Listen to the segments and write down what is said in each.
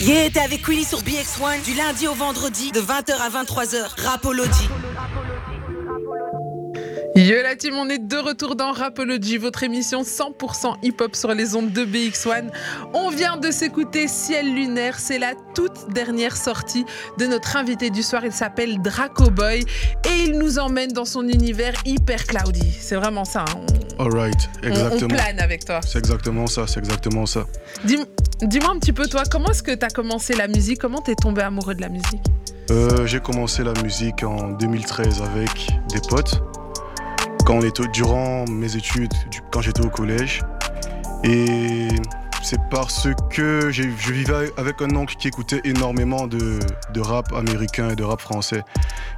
Yeah, t'es avec Willy sur BX1 du lundi au vendredi de 20h à 23h. Rapology. Yo la team, on est de retour dans Rapology, votre émission 100% hip-hop sur les ondes de BX1. On vient de s'écouter Ciel lunaire, c'est la toute dernière sortie de notre invité du soir, il s'appelle Draco Boy et il nous emmène dans son univers hyper cloudy. C'est vraiment ça. Hein. Alright, exactement. On, plane avec toi. C'est exactement ça, c'est exactement ça. Dis-moi un petit peu toi, comment est-ce que tu as commencé la musique? Comment t'es tombé amoureux de la musique? Euh, J'ai commencé la musique en 2013 avec des potes quand on était durant mes études, quand j'étais au collège. Et c'est parce que je vivais avec un oncle qui écoutait énormément de, rap américain et de rap français.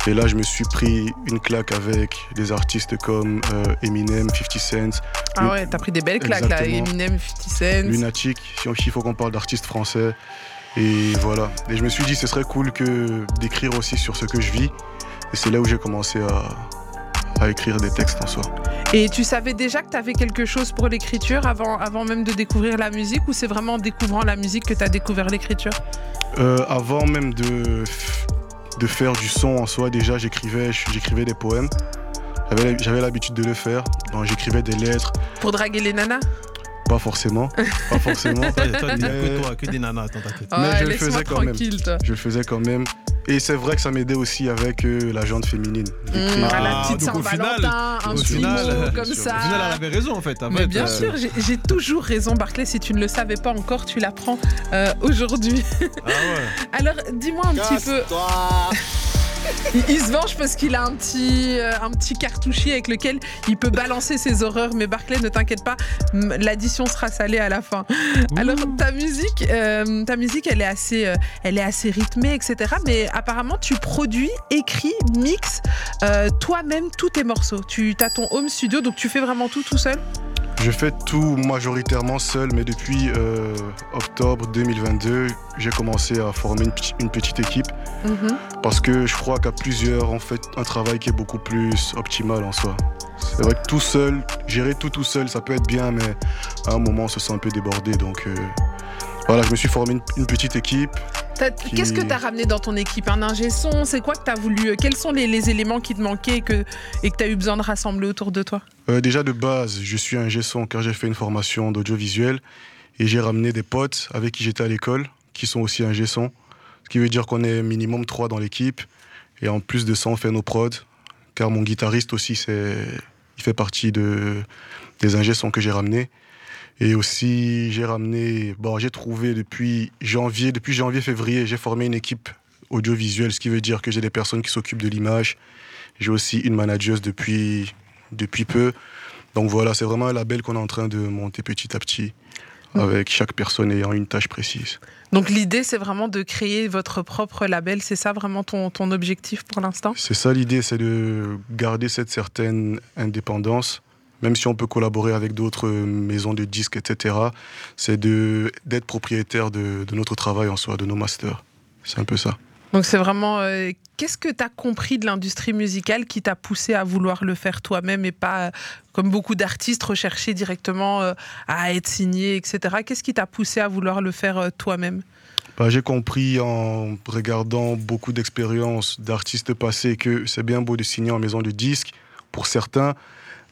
Et là, je me suis pris une claque avec des artistes comme euh, Eminem, 50 Cent. Ah ouais, t'as pris des belles claques là, Eminem, 50 Cent. Lunatic, il faut qu'on parle d'artistes français. Et voilà. Et je me suis dit, ce serait cool que d'écrire aussi sur ce que je vis. Et c'est là où j'ai commencé à, à écrire des textes en soi. Et tu savais déjà que tu avais quelque chose pour l'écriture avant, avant même de découvrir la musique ou c'est vraiment en découvrant la musique que tu as découvert l'écriture? Euh, Avant même de, de faire du son en soi, déjà j'écrivais, j'écrivais des poèmes. J'avais l'habitude de le faire, donc j'écrivais des lettres. Pour draguer les nanas? Pas forcément, pas forcément. toi, que toi, que des nanas, attends, Mais je le faisais quand même. Je le faisais quand même. Et c'est vrai que ça m'aidait aussi avec euh, la jante féminine. Mmh, à la petite Saint-Valentin, un petit mot comme ça. Au final, elle avait raison en fait. Mais bien sûr, j'ai toujours raison, Barclay. Si tu ne le savais pas encore, tu l'apprends euh, aujourd'hui. Ah ouais. Alors, dis-moi un petit peu. Il, se venge parce qu'il a un petit, euh, un petit cartouchier avec lequel il peut balancer ses horreurs. Mais Barclay, ne t'inquiète pas, l'addition sera salée à la fin. Alors, ta musique, euh, ta musique, elle est assez, euh, elle est assez rythmée, etc. Mais apparemment, tu produis, écris, mixes toi-même tous tes morceaux. Tu as ton home studio, donc tu fais vraiment tout tout seul? Je fais tout majoritairement seul, mais depuis euh, octobre 2022, j'ai commencé à former une, petite équipe. Mhm. Parce que je crois qu'à plusieurs, on fait un travail qui est beaucoup plus optimal en soi. C'est vrai que tout seul, gérer tout tout seul, ça peut être bien, mais à un moment, on se sent un peu débordé. Donc euh, voilà, je me suis formé une petite équipe. Qu'est-ce que tu as ramené dans ton équipe Un ingé son C'est quoi que tu as voulu euh, Quels sont les, éléments qui te manquaient et que tu as eu besoin de rassembler autour de toi euh, Déjà de base, je suis ingé son car j'ai fait une formation d'audiovisuel et j'ai ramené des potes avec qui j'étais à l'école qui sont aussi ingé son. Ce qui veut dire qu'on est minimum trois dans l'équipe. Et en plus de ça, on fait nos prods. Car mon guitariste aussi, il fait partie de, des ingé sons que j'ai ramenés. Et aussi, j'ai ramené, bon, j'ai trouvé depuis janvier, depuis janvier-février, j'ai formé une équipe audiovisuelle, ce qui veut dire que j'ai des personnes qui s'occupent de l'image. J'ai aussi une manageuse depuis, depuis peu. Donc voilà, c'est vraiment un label qu'on est en train de monter petit à petit, avec chaque personne ayant une tâche précise. Donc l'idée, c'est vraiment de créer votre propre label. C'est ça vraiment ton, ton objectif pour l'instant? C'est ça l'idée, c'est de garder cette certaine indépendance même si on peut collaborer avec d'autres maisons de disques, etc., c'est d'être propriétaire de, notre travail en soi, de nos masters. C'est un peu ça. Donc c'est vraiment... Euh, qu'est-ce que tu as compris de l'industrie musicale qui t'a poussé à vouloir le faire toi-même et pas, comme beaucoup d'artistes, rechercher directement euh, à être signé, etc. Qu'est-ce qui t'a poussé à vouloir le faire euh, toi-même? Bah, J'ai compris en regardant beaucoup d'expériences d'artistes passés que c'est bien beau de signer en maison de disques pour certains,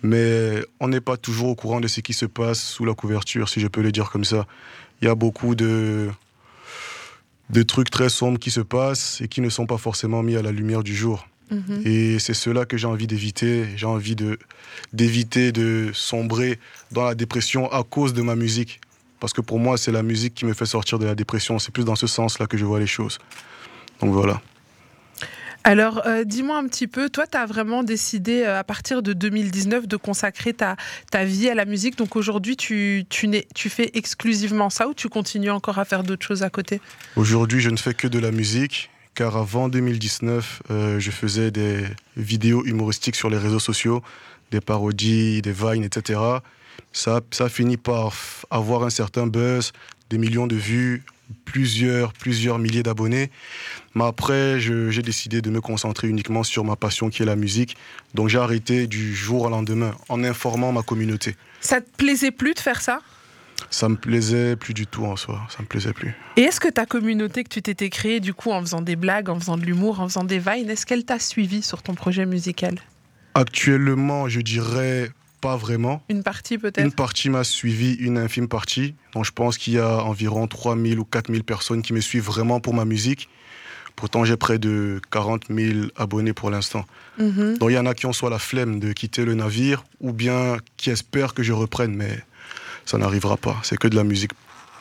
mais on n'est pas toujours au courant de ce qui se passe sous la couverture, si je peux le dire comme ça. Il y a beaucoup de, de trucs très sombres qui se passent et qui ne sont pas forcément mis à la lumière du jour. Mhm. Et c'est cela que j'ai envie d'éviter. J'ai envie de, d'éviter de sombrer dans la dépression à cause de ma musique. Parce que pour moi, c'est la musique qui me fait sortir de la dépression. C'est plus dans ce sens-là que je vois les choses. Donc voilà. Alors, euh, dis-moi un petit peu, toi, tu as vraiment décidé euh, à partir de 2019 de consacrer ta, vie à la musique. Donc aujourd'hui, tu fais exclusivement ça ou tu continues encore à faire d'autres choses à côté? Aujourd'hui, je ne fais que de la musique, car avant 2019, euh, je faisais des vidéos humoristiques sur les réseaux sociaux, des parodies, des vines, etc. Ça, ça finit par avoir un certain buzz, des millions de vues, plusieurs, plusieurs milliers d'abonnés. Mais après, j'ai décidé de me concentrer uniquement sur ma passion qui est la musique. Donc j'ai arrêté du jour au lendemain en informant ma communauté. Ça te plaisait plus de faire ça? Ça me plaisait plus du tout en soi, ça me plaisait plus. Et est-ce que ta communauté que tu t'étais créée du coup en faisant des blagues, en faisant de l'humour, en faisant des vines, est-ce qu'elle t'a suivi sur ton projet musical? Actuellement, je dirais pas vraiment. Une partie peut-être Une partie m'a suivi, une infime partie. Donc je pense qu'il y a environ 3000 ou 4000 personnes qui me suivent vraiment pour ma musique. Pourtant, j'ai près de 40 000 abonnés pour l'instant. Mhm. Donc il y en a qui ont soit la flemme de quitter le navire ou bien qui espèrent que je reprenne, mais ça n'arrivera pas. C'est que de la musique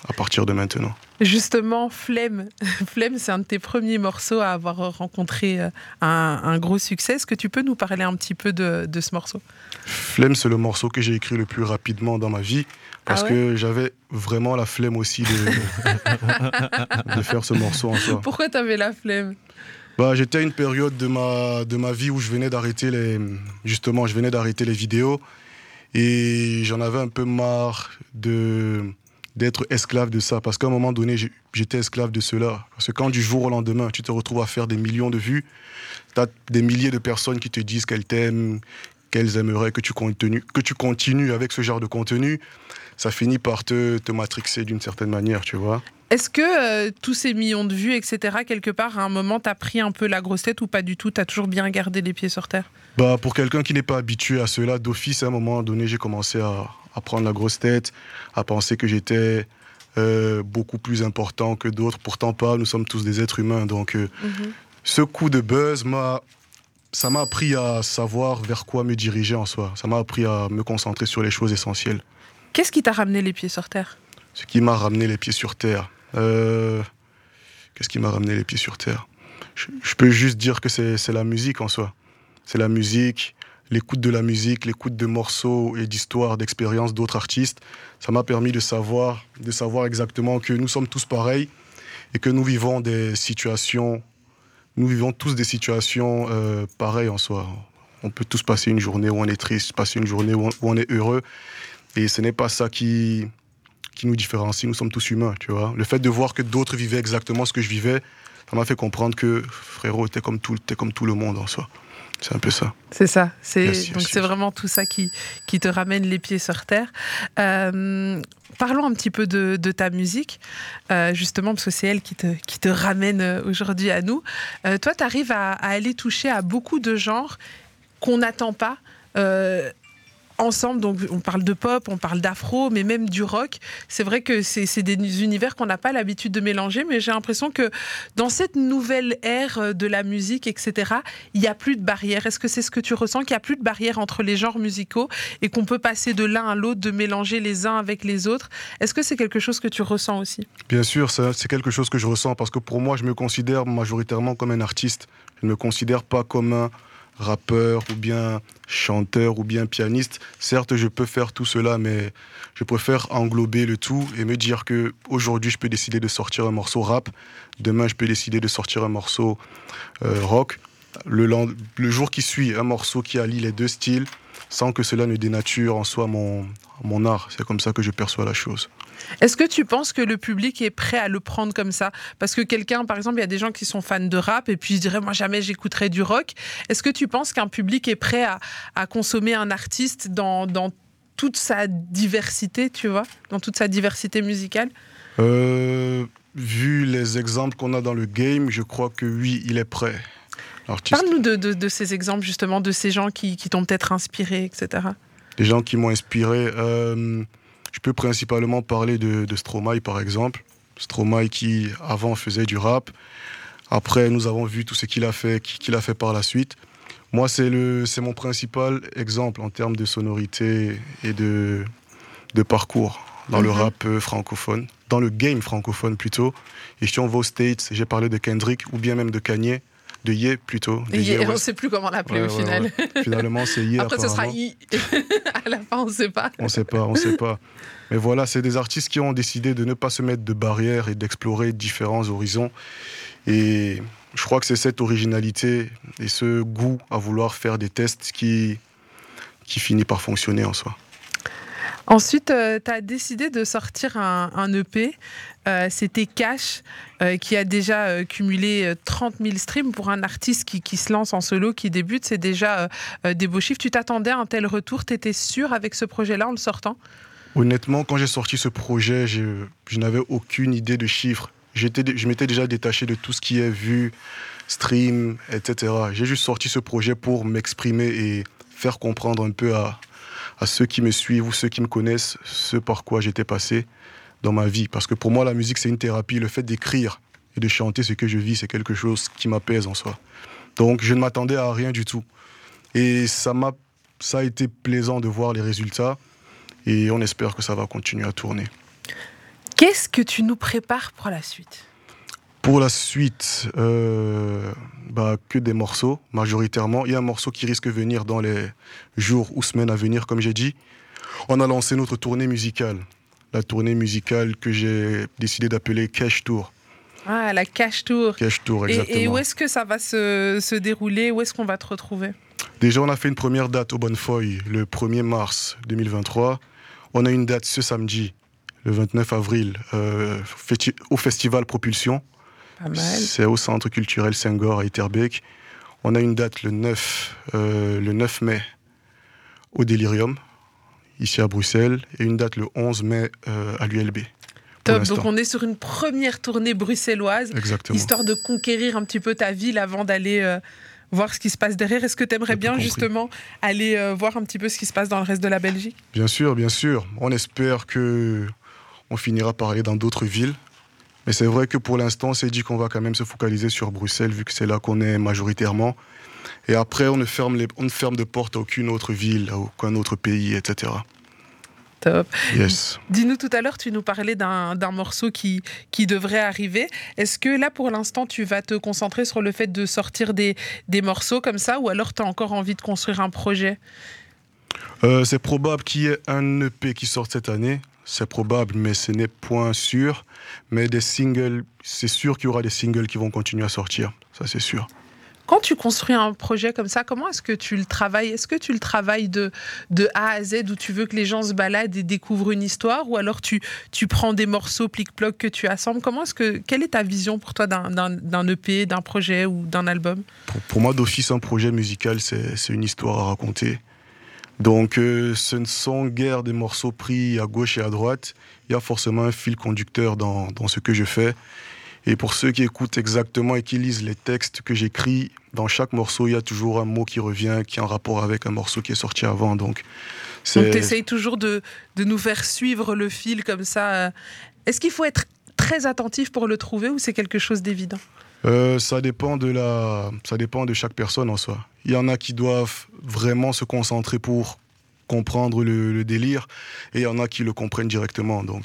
à partir de maintenant. Justement, Flemme, Flemme, c'est un de tes premiers morceaux à avoir rencontré euh, un, un gros succès. Est-ce que tu peux nous parler un petit peu de, de ce morceau? Flemme, c'est le morceau que j'ai écrit le plus rapidement dans ma vie parce Ah ouais? que j'avais vraiment la flemme aussi de, de faire ce morceau en soi. Pourquoi t'avais la flemme? Bah, j'étais à une période de ma, de ma vie où je venais d'arrêter les, justement, je venais d'arrêter les vidéos et j'en avais un peu marre de d'être esclave de ça. Parce qu'à un moment donné j'étais esclave de cela. Parce que quand du jour au lendemain tu te retrouves à faire des millions de vues tu as des milliers de personnes qui te disent qu'elles t'aiment qu'elles aimeraient que tu continues que tu continues avec ce genre de contenu ça finit par te, te matrixer d'une certaine manière tu vois. Est-ce que euh, tous ces millions de vues, etc., quelque part, à un moment, t'as pris un peu la grosse tête ou pas du tout? T'as toujours bien gardé les pieds sur terre? Bah, pour quelqu'un qui n'est pas habitué à cela, d'office, à un moment donné, j'ai commencé à, à prendre la grosse tête, à penser que j'étais euh, beaucoup plus important que d'autres. Pourtant pas, nous sommes tous des êtres humains. Donc, euh, ce coup de buzz m'a, ça m'a appris à savoir vers quoi me diriger en soi. Ça m'a appris à me concentrer sur les choses essentielles. Qu'est-ce qui t'a ramené les pieds sur terre? Ce qui m'a ramené les pieds sur terre. Euh, Qu'est-ce qui m'a ramené les pieds sur terre? Je, je peux juste dire que c'est la musique en soi. C'est la musique, l'écoute de la musique, l'écoute de morceaux et d'histoires, d'expériences d'autres artistes. Ça m'a permis de savoir, de savoir exactement que nous sommes tous pareils et que nous vivons des situations, nous vivons tous des situations euh, pareilles en soi. On peut tous passer une journée où on est triste, passer une journée où on, est heureux. Et ce n'est pas ça qui, qui nous différencie. Nous sommes tous humains, tu vois. Le fait de voir que d'autres vivaient exactement ce que je vivais, ça m'a fait comprendre que, frérot, t'es comme, comme tout le monde en soi. C'est un peu ça. C'est ça. C'est Yes, yes, donc yes. c'est vraiment tout ça qui qui te ramène les pieds sur terre. Euh, parlons un petit peu de, de ta musique, euh, justement parce que c'est elle qui te qui te ramène euh, aujourd'hui à nous. Euh, toi, tu arrives à, à aller toucher à beaucoup de genres qu'on n'attend pas. Ensemble, donc on parle de pop, on parle d'afro, mais même du rock. C'est vrai que c'est des univers qu'on n'a pas l'habitude de mélanger, mais j'ai l'impression que dans cette nouvelle ère euh, de la musique, etc., il n'y a plus de barrière. Est-ce que c'est ce que tu ressens, qu'il n'y a plus de barrière entre les genres musicaux et qu'on peut passer de l'un à l'autre, de mélanger les uns avec les autres? Est-ce que c'est quelque chose que tu ressens aussi? Bien sûr, c'est quelque chose que je ressens parce que pour moi, je me considère majoritairement comme un artiste. Je ne me considère pas comme un rappeur ou bien chanteur ou bien pianiste. Certes, je peux faire tout cela, mais je préfère englober le tout et me dire que aujourd'hui, je peux décider de sortir un morceau rap. Demain, je peux décider de sortir un morceau euh, rock. Le, le jour qui suit, un morceau qui allie les deux styles sans que cela ne dénature en soi mon, mon art. C'est comme ça que je perçois la chose. Est-ce que tu penses que le public est prêt à le prendre comme ça? Parce que quelqu'un, par exemple, il y a des gens qui sont fans de rap et puis ils diraient, moi jamais j'écouterai du rock. Est-ce que tu penses qu'un public est prêt à, à consommer un artiste dans, dans toute sa diversité, tu vois? Dans toute sa diversité musicale? Euh, vu les exemples qu'on a dans le game, je crois que oui, il est prêt. Parle-nous de, de- de ces exemples, justement, de ces gens qui, qui t'ont peut-être inspiré, etc. les gens qui m'ont inspiré, euh, je peux principalement parler de, de Stromae par exemple. Stromae qui avant faisait du rap. Après, nous avons vu tout ce qu'il a fait, qu'il a fait par la suite. Moi, c'est le, c'est mon principal exemple en termes de sonorité et de, de parcours dans le Mhm. rap euh, francophone, dans le game francophone plutôt. Et si on va aux States, j'ai parlé de Kendrick ou bien même de Kanye, de Ye plutôt. de Et Ye on ne sait plus comment l'appeler Ouais, au ouais, final. ouais. Finalement, c'est Ye. Après, ce sera. I. à la fin, on ne sait pas. On sait pas, on sait pas. Mais voilà, c'est des artistes qui ont décidé de ne pas se mettre de barrières et d'explorer différents horizons. Et je crois que c'est cette originalité et ce goût à vouloir faire des tests qui, qui finit par fonctionner en soi. Ensuite, tu as décidé de sortir un, EP. Euh, C'était Cash, euh, qui a déjà euh, cumulé euh, 30 000 streams pour un artiste qui, se lance en solo, qui débute. C'est déjà euh, euh, des beaux chiffres. Tu t'attendais à un tel retour? Tu étais sûr avec ce projet-là en le sortant? Honnêtement, quand j'ai sorti ce projet, je, je n'avais aucune idée de chiffres. Je m'étais déjà détaché de tout ce qui est vu, stream, etc. J'ai juste sorti ce projet pour m'exprimer et faire comprendre un peu à, à ceux qui me suivent ou ceux qui me connaissent ce par quoi j'étais passé dans ma vie. Parce que pour moi, la musique, c'est une thérapie. Le fait d'écrire et de chanter ce que je vis, c'est quelque chose qui m'apaise en soi. Donc, je ne m'attendais à rien du tout. Et ça m'a, ça a été plaisant de voir les résultats. Et on espère que ça va continuer à tourner. Qu'est-ce que tu nous prépares pour la suite? Pour la suite, euh, bah, que des morceaux, majoritairement. Il y a un morceau qui risque de venir dans les jours ou semaines à venir, comme j'ai dit. On a lancé notre tournée musicale. La tournée musicale que j'ai décidé d'appeler Cash Tour. Ah, la Cash Tour. Cash Tour, exactement. Et, et où est-ce que ça va se, se dérouler? Où est-ce qu'on va te retrouver? Déjà, on a fait une première date au Bonnefoy le 1er mars 2023. On a une date ce samedi, le 29 avril, euh, au Festival Propulsion. Pas mal. C'est au Centre culturel Senghor à Etterbeek. On a une date le 9, euh, le 9 mai au Delirium, ici à Bruxelles, et une date le 11 mai euh, à l'ULB. Top, donc on est sur une première tournée bruxelloise, Exactement. histoire de conquérir un petit peu ta ville avant d'aller euh, voir ce qui se passe derrière. Est-ce que tu aimerais bien compris. justement aller euh, voir un petit peu ce qui se passe dans le reste de la Belgique? Bien sûr, bien sûr. On espère que on finira par aller dans d'autres villes. Mais c'est vrai que pour l'instant, on s'est dit qu'on va quand même se focaliser sur Bruxelles, vu que c'est là qu'on est majoritairement. Et après, on ne ferme, les, on ne ferme de porte à aucune autre ville, à aucun autre pays, etc. Top. Yes. Dis-nous tout à l'heure, tu nous parlais d'un d'un morceau qui, qui devrait arriver. Est-ce que là, pour l'instant, tu vas te concentrer sur le fait de sortir des, des morceaux comme ça ou alors tu as encore envie de construire un projet? Euh, c'est probable qu'il y ait un EP qui sorte cette année. C'est probable, mais ce n'est point sûr. Mais des singles, c'est sûr qu'il y aura des singles qui vont continuer à sortir. Ça, c'est sûr. Quand tu construis un projet comme ça, comment est-ce que tu le travailles? Est-ce que tu le travailles de, de A à Z où tu veux que les gens se baladent et découvrent une histoire Ou alors tu, tu prends des morceaux plic-ploc que tu assembles? Comment est-ce que, Quelle est ta vision pour toi d'un- EP, d'un projet ou d'un album? Pour, pour moi, d'office, un projet musical, c'est c'est une histoire à raconter. Donc, euh, ce ne sont guère des morceaux pris à gauche et à droite. Il y a forcément un fil conducteur dans, dans ce que je fais. Et pour ceux qui écoutent exactement et qui lisent les textes que j'écris, dans chaque morceau, il y a toujours un mot qui revient, qui est en rapport avec un morceau qui est sorti avant. Donc, tu essayes toujours de, de nous faire suivre le fil comme ça. Est-ce qu'il faut être très attentif pour le trouver ou c'est quelque chose d'évident Euh, ça dépend de la, ça dépend de chaque personne en soi. Il y en a qui doivent vraiment se concentrer pour comprendre le, délire, et il y en a qui le comprennent directement. Donc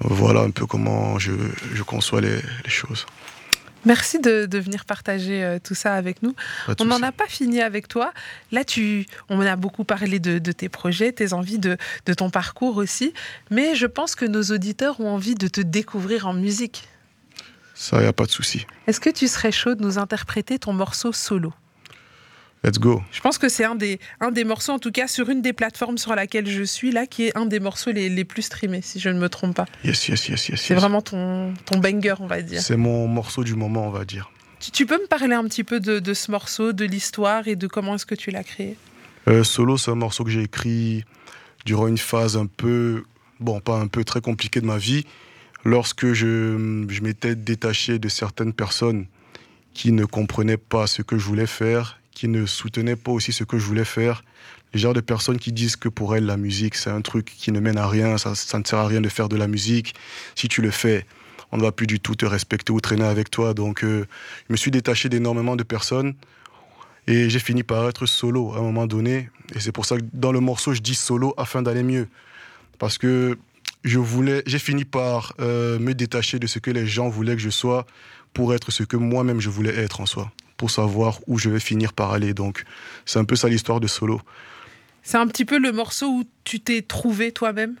voilà un peu comment je, je conçois les choses. Merci de, de venir partager euh, tout ça avec nous. Pas On n'en a pas fini avec toi. Là, tu, on a beaucoup parlé de, de tes projets, tes envies, de, de ton parcours aussi. Mais je pense que nos auditeurs ont envie de te découvrir en musique. Ça, il n'y a pas de souci. Est-ce que tu serais chaud de nous interpréter ton morceau solo? Let's go. Je pense que c'est un des, un des morceaux, en tout cas sur une des plateformes sur laquelle je suis, là, qui est un des morceaux les, les plus streamés, si je ne me trompe pas. Yes, yes, yes, yes. C'est yes. vraiment ton, ton banger, on va dire. C'est mon morceau du moment, on va dire. Tu, tu peux me parler un petit peu de, de ce morceau, de l'histoire et de comment est-ce que tu l'as créé? Euh, Solo, c'est un morceau que j'ai écrit durant une phase un peu, bon, pas un peu, très compliquée de ma vie, lorsque je, je m'étais détaché de certaines personnes qui ne comprenaient pas ce que je voulais faire, qui ne soutenaient pas aussi ce que je voulais faire. Les genres de personnes qui disent que pour elles, la musique, c'est un truc qui ne mène à rien, ça, ne sert à rien de faire de la musique. Si tu le fais, on ne va plus du tout te respecter ou traîner avec toi. Donc, euh, je me suis détaché d'énormément de personnes. Et j'ai fini par être solo à un moment donné. Et c'est pour ça que dans le morceau, je dis solo afin d'aller mieux. Parce que je voulais, j'ai fini par euh, me détacher de ce que les gens voulaient que je sois pour être ce que moi-même je voulais être en soi. Pour savoir où je vais finir par aller. Donc, c'est un peu ça l'histoire de solo. C'est un petit peu le morceau où tu t'es trouvé toi-même?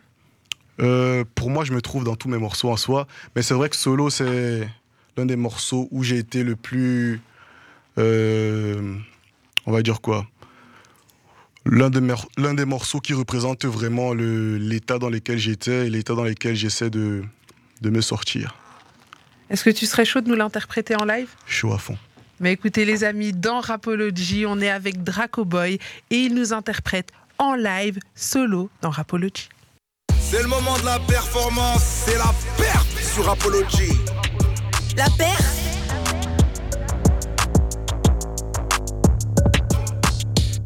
Euh, pour moi, je me trouve dans tous mes morceaux en soi. Mais c'est vrai que solo, c'est l'un des morceaux où j'ai été le plus. euh, on va dire quoi? L'un des, mer- l'un des morceaux qui représente vraiment le- l'état dans lequel j'étais et l'état dans lequel j'essaie de, de me sortir. Est-ce que tu serais chaud de nous l'interpréter en live? Chaud à fond. Mais écoutez les amis, dans Rapology, on est avec Draco Boy et il nous interprète en live, solo, dans Rapology. C'est le moment de la performance, c'est la perte sur Rapology. La perte